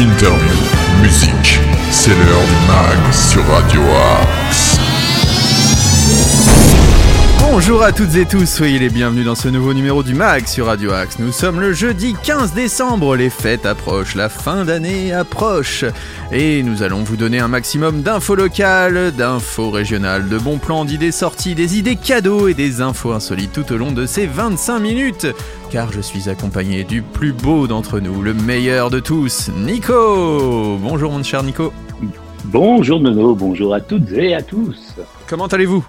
interview, musique. C'est l'heure du mag sur Radio Axe. Bonjour à toutes et tous, soyez les bienvenus dans ce nouveau numéro du MAG sur Radio Axe. Nous sommes le jeudi 15 décembre, les fêtes approchent, la fin d'année approche. Et nous allons vous donner un maximum d'infos locales, d'infos régionales, de bons plans, d'idées sorties, des idées cadeaux et des infos insolites tout au long de ces 25 minutes. Car je suis accompagné du plus beau d'entre nous, le meilleur de tous, Nico Bonjour mon cher Nico. Bonjour Nono, bonjour à toutes et à tous. Comment allez-vous?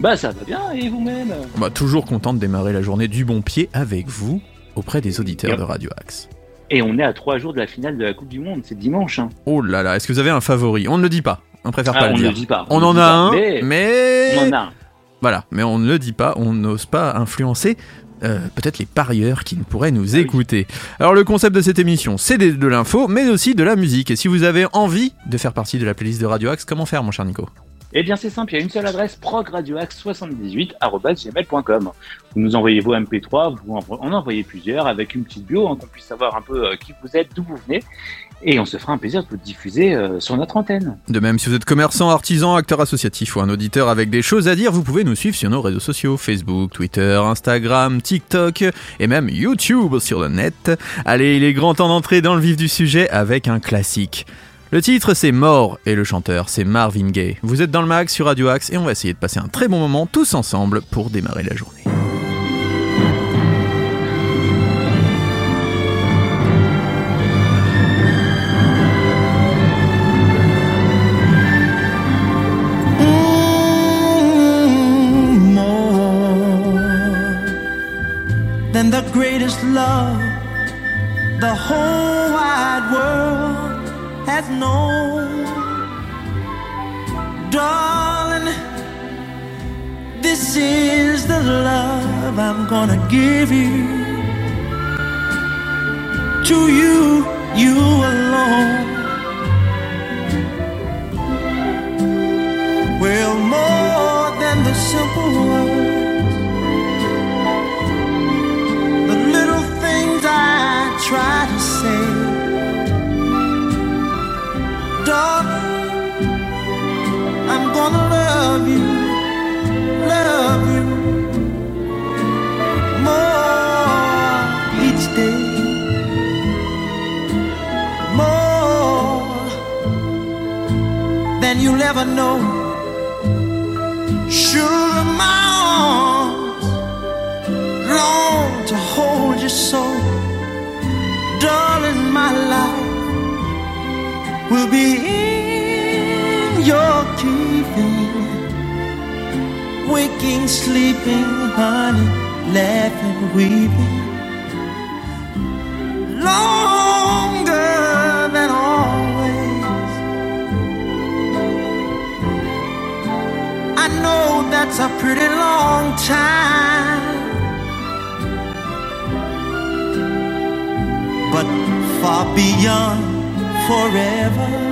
Bah ça va bien et vous-même? Bah, Toujours content de démarrer la journée du bon pied avec vous auprès des auditeurs de Radio Axe. Et on est à trois jours de la finale de la Coupe du Monde, c'est dimanche. Hein. Oh là là, est-ce que vous avez un favori? On ne le dit pas, on préfère Ah, pas on le ne dire. le dit pas. On, ne en a un, mais mais... on en a un. Voilà, mais on ne le dit pas, on n'ose pas influencer euh, peut-être les parieurs qui ne pourraient nous Ah écouter. Alors le concept de cette émission, c'est de, de l'info, mais aussi de la musique. Et si vous avez envie de faire partie de la playlist de Radio Axe, comment faire mon cher Nico? Eh bien c'est simple, il y a une seule adresse, progradioaxe78.gmail.com. Vous nous envoyez vos MP3, vous en en envoyez plusieurs avec une petite bio, hein, qu'on puisse savoir un peu euh, qui vous êtes, d'où vous venez. Et on se fera un plaisir de vous diffuser euh, sur notre antenne. De même, si vous êtes commerçant, artisan, acteur associatif ou un auditeur avec des choses à dire, vous pouvez nous suivre sur nos réseaux sociaux Facebook, Twitter, Instagram, TikTok et même YouTube sur le net. Allez, il est grand temps d'entrer dans le vif du sujet avec un classique. Le titre c'est Mort et le chanteur c'est Marvin Gaye. Vous êtes dans le mag sur Radio Axe et on va essayer de passer un très bon moment tous ensemble pour démarrer la journée. the greatest love has known. Darling, this is the love I'm gonna give you. To you, you alone. Keeping, waking, sleeping, honey, laughing, weeping, longer than always. I know that's a pretty long time. But far beyond forever.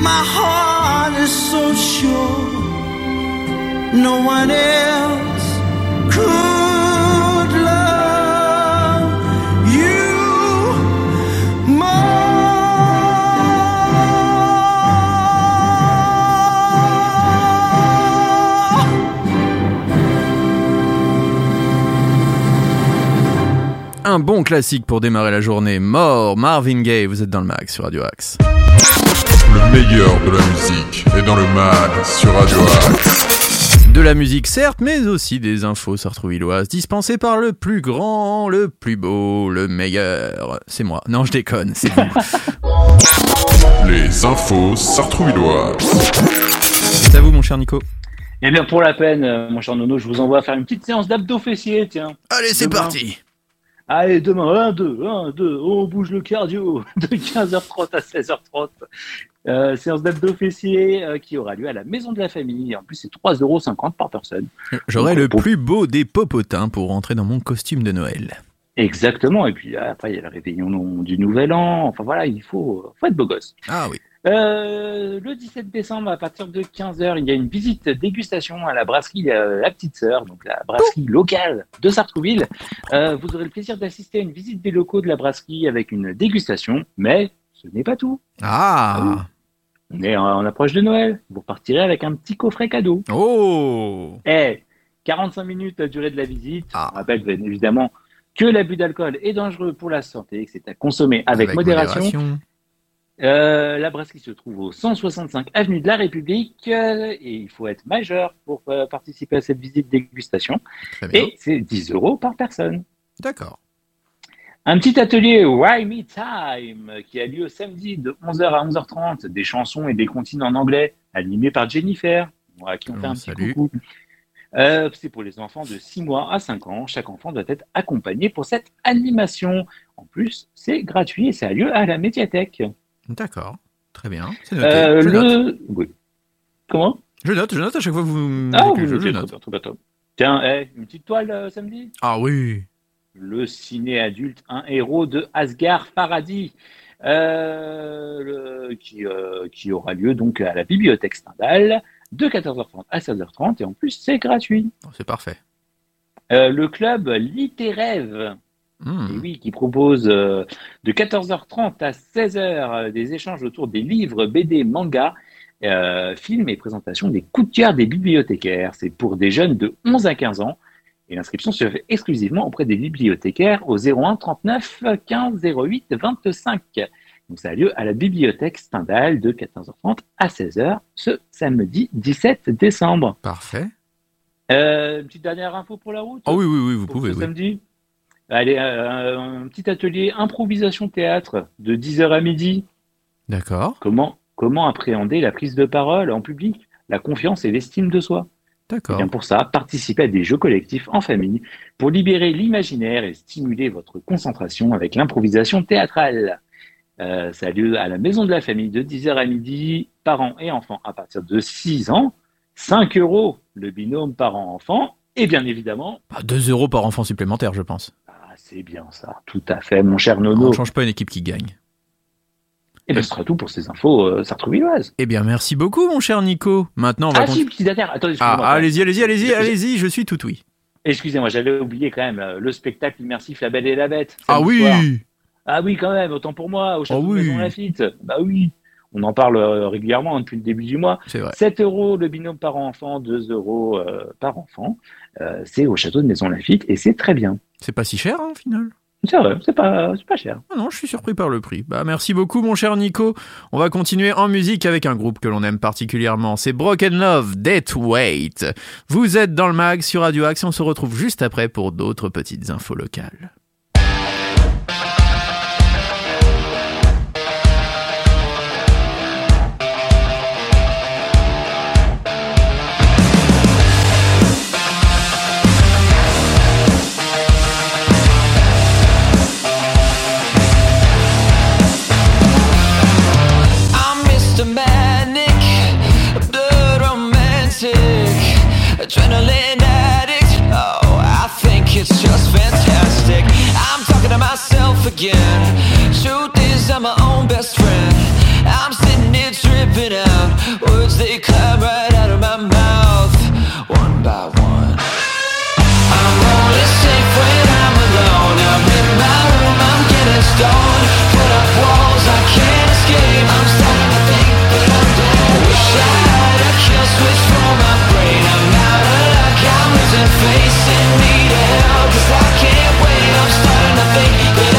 My heart is so sure no one else could love you more. Un bon classique pour démarrer la journée. Mort, Marvin Gaye, vous êtes dans le mag sur Radio Axe. Le meilleur de la musique est dans le mag sur Radio Axe. De la musique certes, mais aussi des infos sartrouvilloises dispensées par le plus grand, le plus beau, le meilleur. C'est moi. Non, je déconne, c'est vous. Les infos sartrouvilloises. c'est à vous, mon cher Nico. Eh bien pour la peine, euh, mon cher Nono, je vous envoie faire une petite séance d'abdos fessiers, tiens. Allez, c'est parti. Allez, demain, 1, 2, 1, 2, on bouge le cardio de 15h30 à 16h30. Euh, séance d'abdos fessiers euh, qui aura lieu à la Maison de la Famille. En plus, c'est 3,50€ par personne. J'aurai le plus beau des popotins pour rentrer dans mon costume de Noël. Exactement. Et puis après, il y a le réveillon du Nouvel An. Enfin voilà, il faut, faut être beau gosse. Ah oui. Euh, le 17 décembre, à partir de 15h, il y a une visite dégustation à la brasserie euh, La Petite Sœur, donc la brasserie locale de Sartrouville. Euh, vous aurez le plaisir d'assister à une visite des locaux de la brasserie avec une dégustation, mais ce n'est pas tout. Ah On est en, en approche de Noël. Vous repartirez avec un petit coffret cadeau. Oh Eh, 45 minutes la durée de la visite. Ah. On rappelle bien évidemment que l'abus d'alcool est dangereux pour la santé, que c'est à consommer avec, modération. Euh, la brasserie se trouve au 165 avenue de la République euh, et il faut être majeur pour euh, participer à cette visite dégustation. Et c'est 10 euros par personne. D'accord. Un petit atelier Why Me Time qui a lieu samedi de 11h à 11h30, des chansons et des comptines en anglais animées par Jennifer, à qui on fait Oh, un petit salut. coucou. Euh, c'est pour les enfants de 6 mois à 5 ans. Chaque enfant doit être accompagné pour cette animation. En plus, c'est gratuit et ça a lieu à la médiathèque. D'accord. Très bien. C'est noté. Euh, je, note. le... oui. Comment? Je note, je note à chaque fois que vous Ah ok, je trop note. Tiens, eh, une petite toile euh, samedi? Ah oui. Le ciné adulte, un héros de Asghar Farhadi, euh, le- qui, euh, qui aura lieu donc à la bibliothèque Stendhal de 14h30 à 16h30 et en plus c'est gratuit. Oh, C'est parfait. Euh, le club Litérève, et oui, qui propose de 14h30 à 16h euh, des échanges autour des livres, BD, manga, euh, films et présentations des coups de cœur des bibliothécaires. C'est pour des jeunes de 11 à 15 ans. Et l'inscription se fait exclusivement auprès des bibliothécaires au 01 39 15 08 25. Donc ça a lieu à la bibliothèque Stendhal de 14h30 à 16h ce samedi 17 décembre. Parfait. Euh, une petite dernière info pour la route? Ah oui, oui, oui, vous pour pouvez. ce oui. samedi? Allez, euh, un petit atelier improvisation théâtre de 10h à midi. D'accord. Comment, comment appréhender la prise de parole en public, la confiance et l'estime de soi? D'accord. bien pour ça, participez à des jeux collectifs en famille pour libérer l'imaginaire et stimuler votre concentration avec l'improvisation théâtrale. Euh, ça a lieu à la maison de la famille de 10h à midi, parents et enfants à partir de 6 ans. 5 euros le binôme parents-enfants. Et bien évidemment, Bah, 2 euros par enfant supplémentaire, je pense. ah, c'est bien ça, tout à fait, mon cher On Nono. ne change pas une équipe qui gagne. Et bien ce sera tout pour ces infos euh, sartrouvilloises. Eh bien, merci beaucoup, mon cher Nico. Maintenant, on va Ah si, petit dernière, attendez, Ah, allez-y, allez-y, allez-y, allez-y, je suis tout oui. Excusez-moi, j'avais oublié quand même euh, le spectacle immersif La Belle et la Bête. Ah oui soir. Ah oui, quand même, autant pour moi, au château Ah oui. de Maison Lafitte. Bah oui, on en parle euh, régulièrement hein, depuis le début du mois. C'est vrai. 7 euros le binôme par enfant, 2 euros euh, par enfant. Euh, c'est au château de Maison Lafitte et c'est très bien. C'est pas si cher, hein, au final. C'est vrai, c'est pas, cher. Ah non, je suis surpris par le prix. Bah, merci beaucoup, mon cher Nico. On va continuer en musique avec un groupe que l'on aime particulièrement. C'est Broken Love, Dead Weight. Vous êtes dans le mag sur Radio Axe on se retrouve juste après pour d'autres petites infos locales. Adrenaline addict. Oh, I think it's just fantastic. I'm talking to myself again. Truth is, I'm my own best friend. I'm sitting here tripping out. Words they climb right out of my mouth, one by one. I'm only safe when I'm alone. I'm in my room, I'm getting stoned. Put up walls, I can't escape. I'm starting to think that I'm dead. Wish I face and need help. Cause I can't wait. I'm starting to think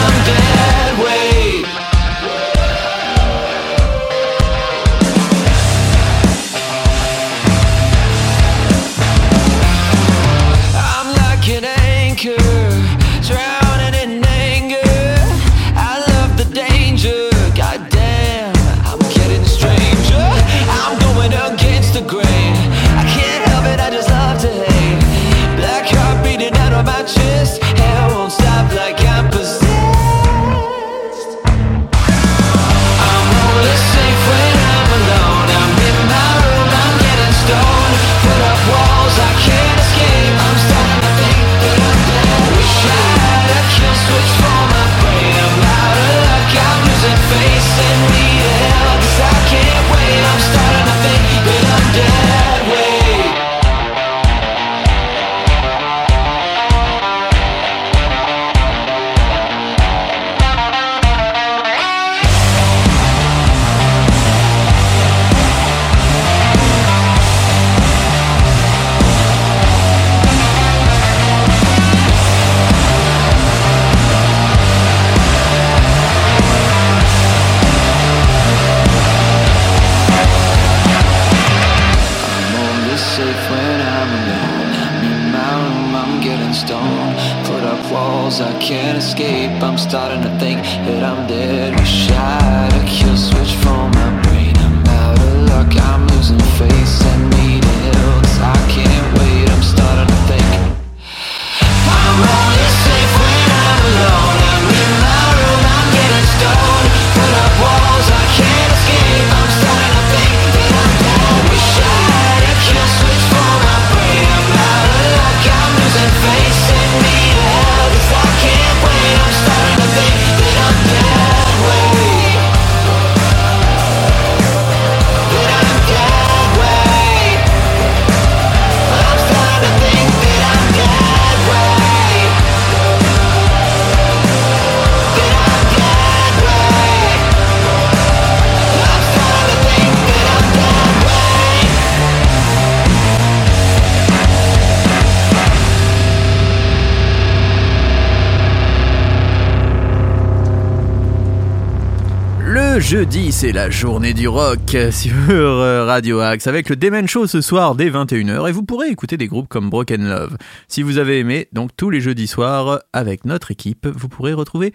jeudi, c'est la journée du rock sur euh, Radio Axe avec le Demen Show ce soir dès 21h et vous pourrez écouter des groupes comme Broken Love. Si vous avez aimé, donc tous les jeudis soirs avec notre équipe, vous pourrez retrouver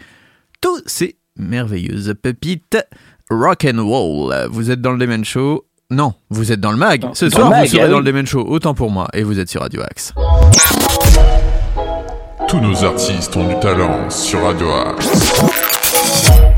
tous ces merveilleuses pépites rock and roll. Vous êtes dans le Demen Show? Non, vous êtes dans le mag. Ce soir, vous serez ah dans le Demen Show, autant pour moi, et vous êtes sur Radio Axe. Tous nos artistes ont du talent sur Radio Axe.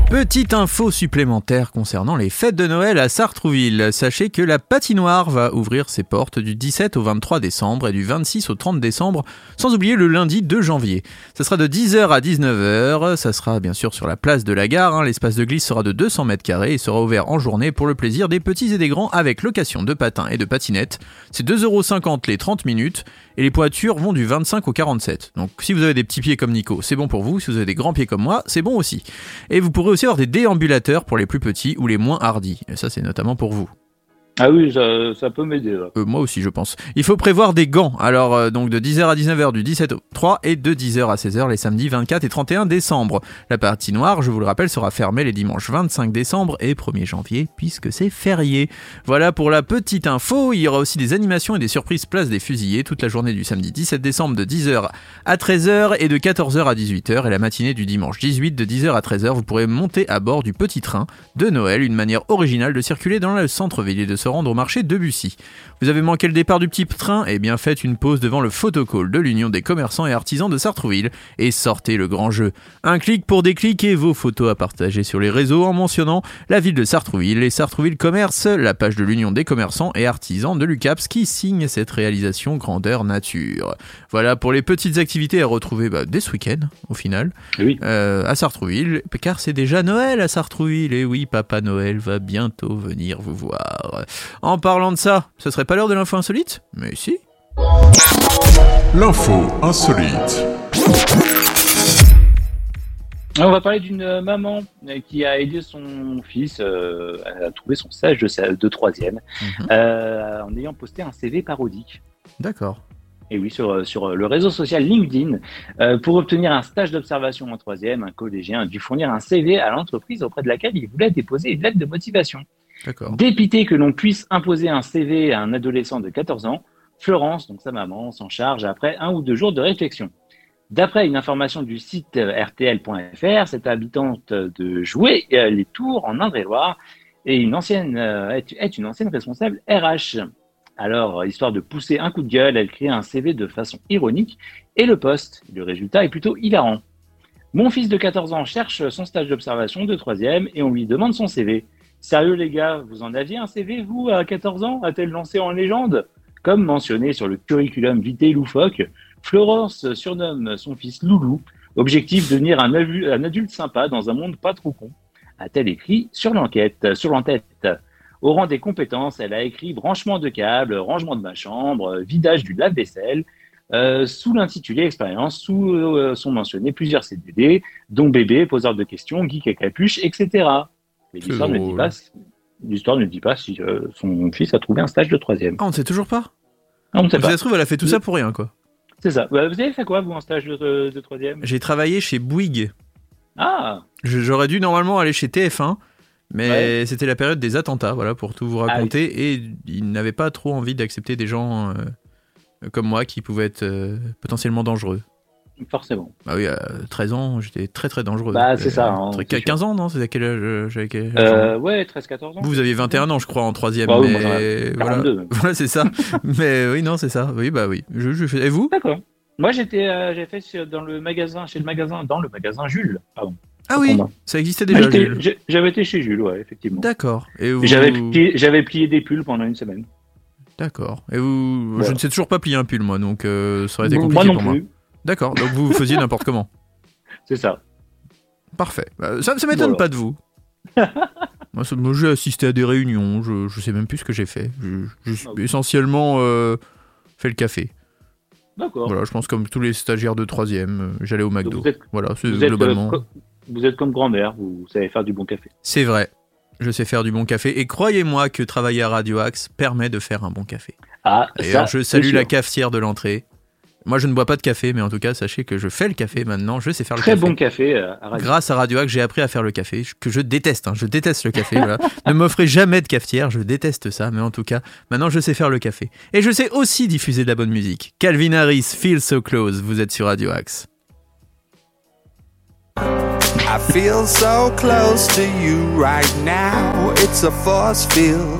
Petite info supplémentaire concernant les fêtes de Noël à Sartrouville. Sachez que la patinoire va ouvrir ses portes du 17 au 23 décembre et du 26 au 30 décembre, sans oublier le lundi 2 janvier. Ça sera de 10h à 19h, ça sera bien sûr sur la place de la gare, hein. l'espace de glisse sera de 200 mètres carrés et sera ouvert en journée pour le plaisir des petits et des grands avec location de patins et de patinettes. C'est 2,50€ les 30 minutes et les pointures vont du 25 au 47. Donc si vous avez des petits pieds comme Nico, c'est bon pour vous, si vous avez des grands pieds comme moi, c'est bon aussi. Et vous pourrez aussi avoir des déambulateurs pour les plus petits ou les moins hardis. Et ça, c'est notamment pour vous. Ah oui, ça, peut m'aider. Euh, moi aussi, je pense. Il faut prévoir des gants. Alors, euh, donc de 10h à 19h du 17 au 3 et de 10h à 16h les samedis 24 et 31 décembre. La partie noire, je vous le rappelle, sera fermée les dimanches 25 décembre et 1er janvier puisque c'est férié. Voilà pour la petite info. Il y aura aussi des animations et des surprises place des fusillés toute la journée du samedi 17 décembre de 10h à 13h et de 14h à 18h et la matinée du dimanche 18 de 10h à 13h. Vous pourrez monter à bord du petit train de Noël, une manière originale de circuler dans le centre-ville de se rendre au marché de Bussy. Vous avez manqué le départ du petit train Eh bien faites une pause devant le photocall de l'Union des commerçants et artisans de Sartrouville et sortez le grand jeu. Un clic pour et vos photos à partager sur les réseaux en mentionnant la ville de Sartrouville et Sartrouville Commerce, la page de l'Union des commerçants et artisans de l'UCAPS qui signe cette réalisation grandeur nature. Voilà pour les petites activités à retrouver bah, dès ce week-end au final Oui. euh, à Sartrouville, car c'est déjà Noël à Sartrouville. Et oui, Papa Noël va bientôt venir vous voir. En parlant de ça, ce serait pas l'heure de l'info insolite Mais si. L'info insolite. On va parler d'une maman euh, qui a aidé son fils euh, à trouver son stage de, troisième Mhm. euh, en ayant posté un CV parodique. D'accord. Et oui, sur, sur le réseau social LinkedIn, euh, pour obtenir un stage d'observation en troisième, un collégien a dû fournir un CV à l'entreprise auprès de laquelle il voulait déposer une lettre de motivation. Dépité que l'on puisse imposer un CV à un adolescent de 14 ans, Florence, donc sa maman, s'en charge après un ou deux jours de réflexion. D'après une information du site rtl.fr, cette habitante de Jouer les Tours en Indre-et-Loire euh, est, est une ancienne responsable RH. Alors, histoire de pousser un coup de gueule, elle crée un CV de façon ironique et le poste. Le résultat est plutôt hilarant. Mon fils de 14 ans cherche son stage d'observation de troisième et on lui demande son CV. Sérieux les gars, vous en aviez un CV, vous, à 14 ans A-t-elle lancé en légende? Comme mentionné sur le curriculum vitae loufoque, Florence surnomme son fils Loulou. Objectif, devenir un, adulte sympa dans un monde pas trop con. A-t-elle écrit sur l'enquête, sur l'entête Au rang des compétences, elle a écrit branchement de câbles, rangement de ma chambre, vidage du lave-vaisselle. Euh, sous l'intitulé expérience, sous euh, sont mentionnés plusieurs CDD, dont bébé, poseur de questions, geek à capuche, etc. Mais l'histoire ne dit pas, l'histoire ne dit pas si euh, son fils a trouvé un stage de troisième. Ah, on ne sait toujours pas Ah, on ne sait Si pas. ça se trouve, elle a fait tout ça pour rien, quoi. C'est ça. Bah, vous avez fait quoi, vous, en stage de, de troisième? J'ai travaillé chez Bouygues. Ah Je- J'aurais dû normalement aller chez TF1, mais Ouais. c'était la période des attentats, voilà, pour tout vous Ah raconter. Et ils n'avaient pas trop envie d'accepter des gens euh, comme moi qui pouvaient être euh, potentiellement dangereux. Forcément. Bah oui, à 13 ans, j'étais très très dangereux. Bah, c'est Euh, ça, hein, c'est sûr. 15 ans, non C'est à quel âge euh, j'avais quel âge Euh, ouais, 13-14 ans. Vous, vous aviez 21 ans, je crois, en troisième. Bah oui, mais voilà, 42 même. voilà c'est ça. mais oui, non, c'est ça. Oui, bah oui. Je, je fais- Et vous? D'accord. Moi, j'étais, euh, j'ai fait dans le magasin, chez le magasin, dans le magasin Jules. Pardon. Ah oui, ça existait déjà. J'avais été chez Jules, ouais, effectivement. D'accord. Et vous... J'avais plié, j'avais plié des pulls pendant une semaine. D'accord. Et vous, je ne sais toujours pas plier un pull, moi, donc euh, ça aurait été compliqué moi non pour moi. D'accord. Donc vous faisiez n'importe comment. C'est ça. Parfait. Bah, ça, ça m'étonne Voilà. pas de vous. moi, j'ai assisté à des réunions. Je, je sais même plus ce que j'ai fait. Je- J'ai Ah oui. essentiellement euh, fait le café. D'accord. Voilà, je pense comme tous les stagiaires de troisième, euh, j'allais au Donc, McDo. vous êtes, Voilà, c'est êtes, euh, globalement. vous êtes comme grand-mère, vous savez faire du bon café. C'est vrai. Je sais faire du bon café. Et croyez-moi que travailler à Radio Axe permet de faire un bon café. Ah, D'ailleurs, je salue la cafetière de l'entrée. Moi, je ne bois pas de café, mais en tout cas, sachez que je fais le café maintenant. Je sais faire le Très café. bon café euh, à radio. Grâce à Radio Axe, j'ai appris à faire le café, que je déteste. hein. Je déteste le café. voilà. ne m'offrez jamais de cafetière, je déteste ça. Mais en tout cas, maintenant, je sais faire le café. Et je sais aussi diffuser de la bonne musique. Calvin Harris, Feel So Close. Vous êtes sur Radio Axe. I feel so close to you right now. It's a force field.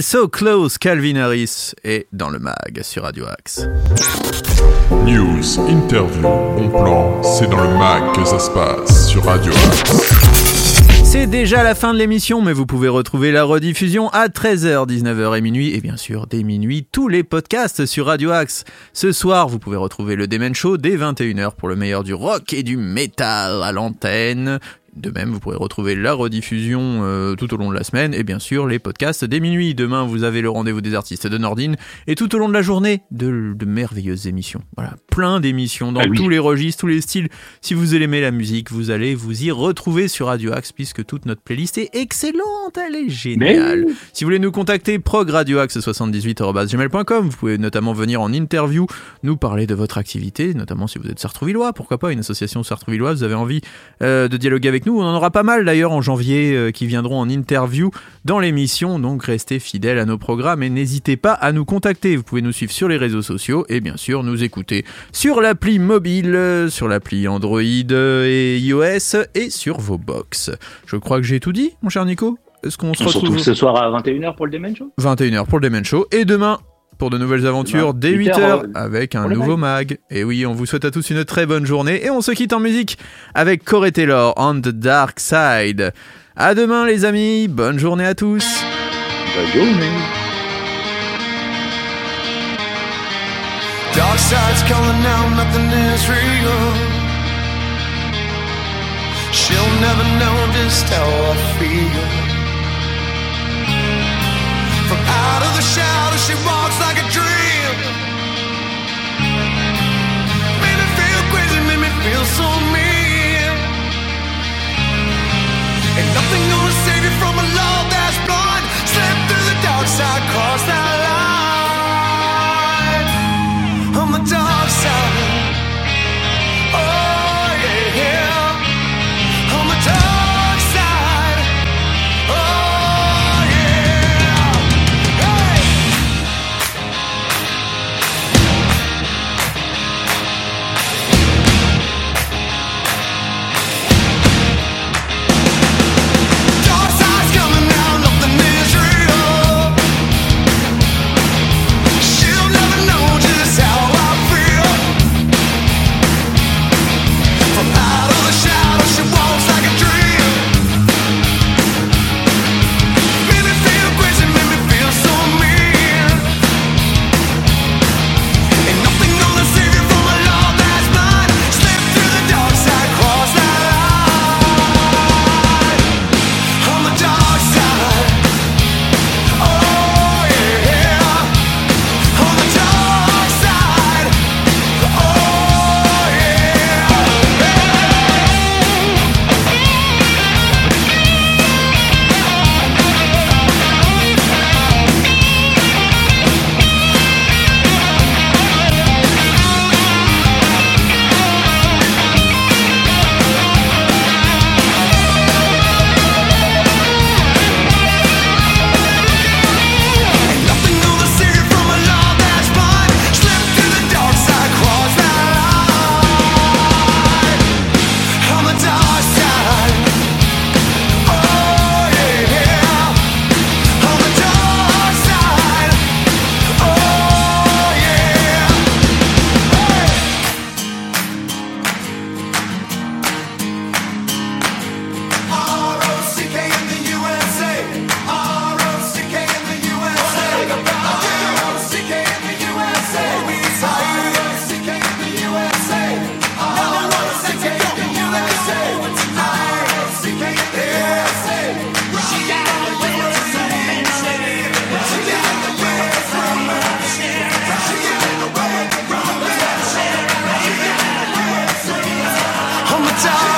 So Close, Calvin Harris est dans le mag sur Radio Axe. News, interview, bon plan, c'est dans le mag que ça se passe sur Radio Axe. C'est déjà la fin de l'émission, mais vous pouvez retrouver la rediffusion à 13h, 19h et minuit, et bien sûr, dès minuit, tous les podcasts sur Radio Axe. Ce soir, vous pouvez retrouver le Demen Show dès 21h pour le meilleur du rock et du métal à l'antenne. De même, vous pourrez retrouver la rediffusion euh, tout au long de la semaine et bien sûr les podcasts dès minuit. Demain, vous avez le rendez-vous des artistes de Nordine et tout au long de la journée, de, de merveilleuses émissions. Voilà, plein d'émissions dans Ah oui. tous les registres, tous les styles. Si vous aimez la musique, vous allez vous y retrouver sur Radio Axe puisque toute notre playlist est excellente, elle est géniale. Mais- Si vous voulez nous contacter, progradioaxe78.gmail.com. Vous pouvez notamment venir en interview, nous parler de votre activité, notamment si vous êtes sartrouvillois, pourquoi pas, une association sartrouvilloise, vous avez envie euh, de dialoguer avec nous. On en aura pas mal d'ailleurs en janvier euh, qui viendront en interview dans l'émission, donc restez fidèles à nos programmes et n'hésitez pas à nous contacter. Vous pouvez nous suivre sur les réseaux sociaux et bien sûr nous écouter sur l'appli mobile, euh, sur l'appli Android euh, et iOS et sur vos box. Je crois que j'ai tout dit, mon cher Nico. Est-ce qu'on se retrouve ce soir à 21h pour le Demen Show 21h pour le Demen Show et demain pour de nouvelles aventures dès 8 8h heures, avec un nouveau mag. Et oui, on vous souhaite à tous une très bonne journée et on se quitte en musique avec Corey Taylor on the Dark Side. À demain les amis, bonne journée à tous. Bonne journée. Dark side's calling out, nothing is real. She'll never know just how I feel. From out of the shadows, she walks like a dream. Me feel crazy, me feel so mean. Ain't nothing gonna save you from a love. side.